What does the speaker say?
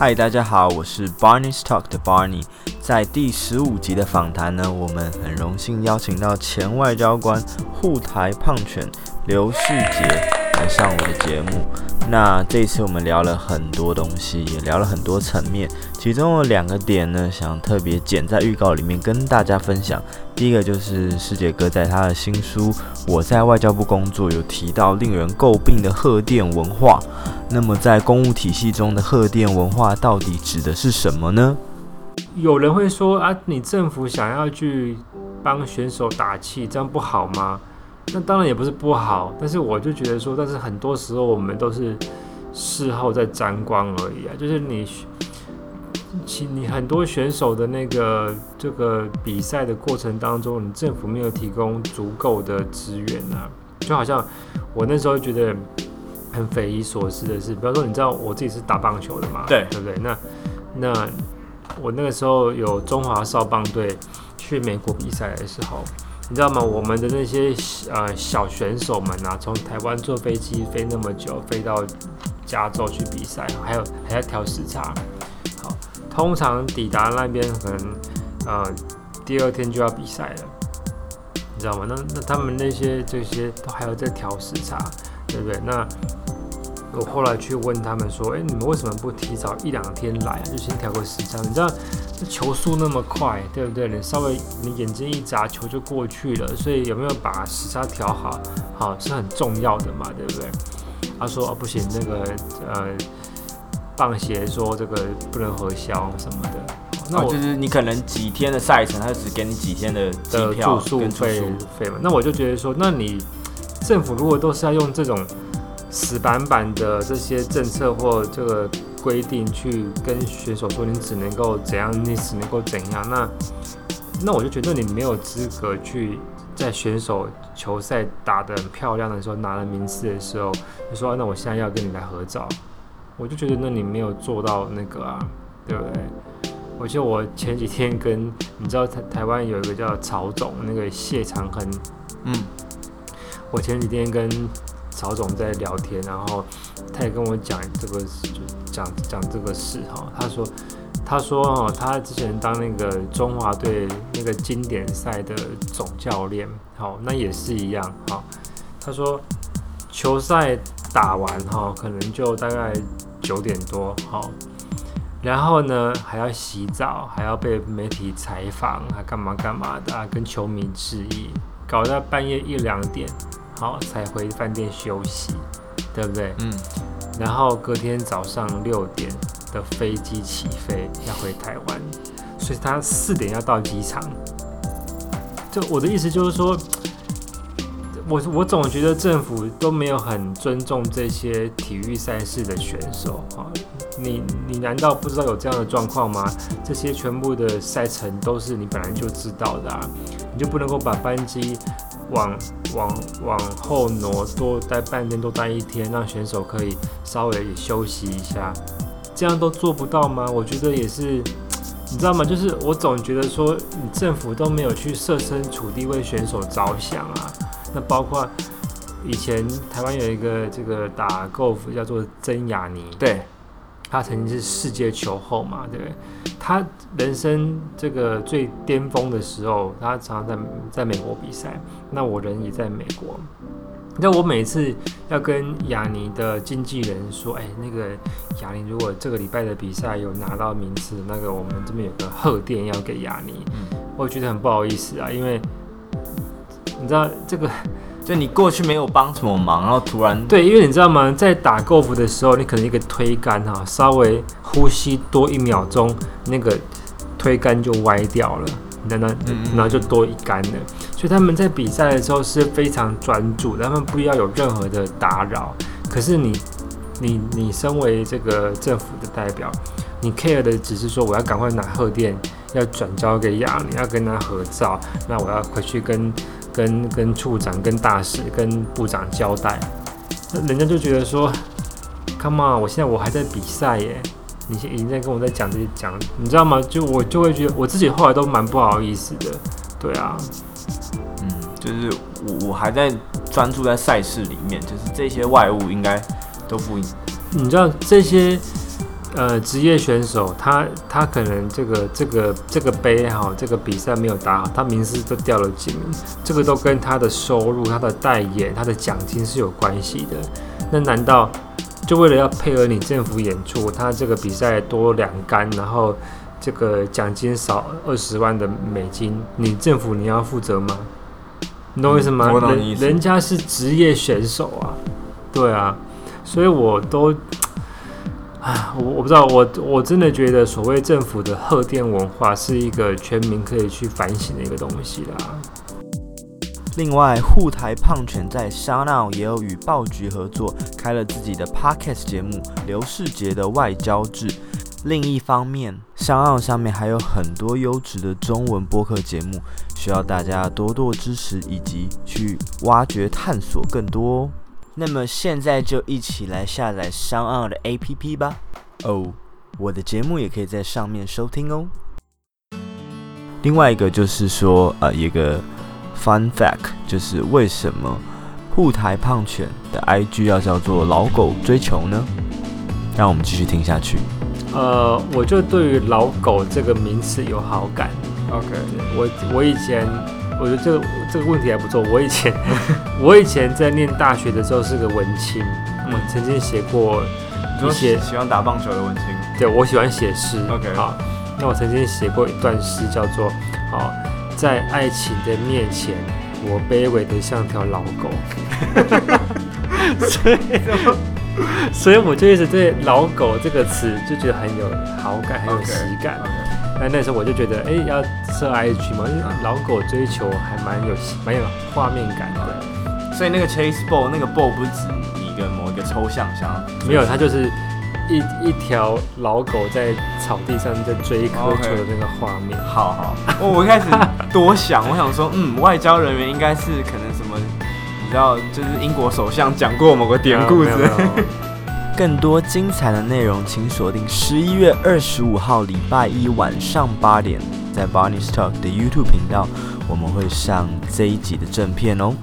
嗨，大家好，我是 Barney Talk 的 Barney。在第十五集的访谈呢，我们很荣幸邀请到前外交官护台胖犬刘世杰来上我的节目。那这一次我们聊了很多东西，也聊了很多层面，其中有两个点呢，想特别剪在预告里面跟大家分享。第一个就是世杰哥在他的新书《我在外交部工作》有提到令人诟病的贺电文化。那么在公务体系中的贺电文化到底指的是什么呢？有人会说啊，你政府想要去帮选手打气，这样不好吗？那当然也不是不好，但是我就觉得说，但是很多时候我们都是事后再沾光而已啊。就是你，其你很多选手的那个这个比赛的过程当中，你政府没有提供足够的资源啊。就好像我那时候觉得很匪夷所思的是，比方说，你知道我自己是打棒球的嘛？对，对不对？那那我那个时候有中华少棒队去美国比赛的时候。你知道吗？我们的那些呃小选手们啊，从台湾坐飞机飞那么久，飞到加州去比赛，还有还要调时差。好，通常抵达那边可能呃第二天就要比赛了，你知道吗？那那他们那些这些都还要再调时差，对不对？那我后来去问他们说，哎，你们为什么不提早一两天来，就先调个时差？你知道？球速那么快，对不对？你稍微你眼睛一眨，球就过去了。所以有没有把时差调好，好是很重要的嘛，对不对？他说哦不行，那个呃，棒协说这个不能核销什么的。那我就是你可能几天的赛程，他只给你几天的机票住宿费费嘛。那我就觉得说，那你政府如果都是要用这种死板板的这些政策或这个。规定去跟选手说，你只能够怎样，你只能够怎样。那那我就觉得你没有资格去在选手球赛打得很漂亮的时候，拿了名次的时候，就说那我现在要跟你来合照。我就觉得那你没有做到那个啊，对不对？我记得我前几天跟你知道台台湾有一个叫曹总，那个谢长亨，嗯，我前几天跟曹总在聊天，然后他也跟我讲这个。就讲讲这个事哈，他说，他说哈，他之前当那个中华队那个经典赛的总教练，好，那也是一样哈。他说，球赛打完哈，可能就大概九点多好，然后呢还要洗澡，还要被媒体采访，还干嘛干嘛的，跟球迷致意，搞到半夜一两点，好才回饭店休息，对不对？嗯。然后隔天早上六点的飞机起飞要回台湾，所以他四点要到机场。就我的意思就是说，我我总觉得政府都没有很尊重这些体育赛事的选手啊。你你难道不知道有这样的状况吗？这些全部的赛程都是你本来就知道的啊，你就不能够把班机。往往往后挪，多待半天，多待一天，让选手可以稍微休息一下，这样都做不到吗？我觉得也是，你知道吗？就是我总觉得说，你政府都没有去设身处地为选手着想啊。那包括以前台湾有一个这个打 golf 叫做曾雅妮，对。他曾经是世界球后嘛，对不对？他人生这个最巅峰的时候，他常常在在美国比赛。那我人也在美国。那我每次要跟雅尼的经纪人说：“哎，那个雅尼，如果这个礼拜的比赛有拿到名次，那个我们这边有个贺电要给雅尼。”嗯，我觉得很不好意思啊，因为你知道这个。就你过去没有帮什么忙，然后突然对，因为你知道吗，在打 golf 的时候，你可能一个推杆哈，稍微呼吸多一秒钟，那个推杆就歪掉了，那那然后就多一杆了。所以他们在比赛的时候是非常专注，他们不要有任何的打扰。可是你你你身为这个政府的代表，你 care 的只是说我要赶快拿贺电，要转交给亚你要跟他合照，那我要回去跟。跟跟处长、跟大使、跟部长交代，那人家就觉得说，Come on，我现在我还在比赛耶，你现已经在跟我在讲这些讲，你知道吗？就我就会觉得我自己后来都蛮不好意思的，对啊，嗯，就是我我还在专注在赛事里面，就是这些外物应该都不，你知道这些呃，职业选手他他可能这个这个这个杯哈，这个比赛没有打好，他名次都掉了几名，这个都跟他的收入、他的代言、他的奖金是有关系的。那难道就为了要配合你政府演出，他这个比赛多两杆，然后这个奖金少二十万的美金，你政府你要负责吗？你懂我意思吗？人人家是职业选手啊，对啊，所以我都。啊，我我不知道，我我真的觉得所谓政府的贺电文化是一个全民可以去反省的一个东西啦。另外，沪台胖犬在沙澳也有与暴菊合作，开了自己的 Podcast 节目《刘世杰的外交志》。另一方面，SoundOut 上面还有很多优质的中文播客节目，需要大家多多支持以及去挖掘探索更多。那么现在就一起来下载商岸的 APP 吧。哦，我的节目也可以在上面收听哦。另外一个就是说，呃，一个 fun fact，就是为什么沪台胖犬的 IG 要叫做老狗追求呢？让我们继续听下去。呃，我就对于老狗这个名词有好感。OK，我我以前。我觉得这个这个问题还不错。我以前 我以前在念大学的时候是个文青，我曾经写过一些喜欢打棒球的文青。对，我喜欢写诗。OK，好，那我曾经写过一段诗，叫做“好在爱情的面前，我卑微的像条老狗”。所以，所以我就一直对“老狗”这个词就觉得很有好感，很有喜感。那那时候我就觉得，哎，要设 IG 嘛，因为老狗追求还蛮有蛮有画面感的。所以那个 chase ball 那个 ball 不是指一个某一个抽象像，没有，它就是一一条老狗在草地上在追一颗球的那个画面。好好，我我一开始多想，我想说，嗯，外交人员应该是可能什么，你知道，就是英国首相讲过某个典故之类。更多精彩的内容，请锁定十一月二十五号礼拜一晚上八点，在 Barney Talk 的 YouTube 频道，我们会上这一集的正片哦。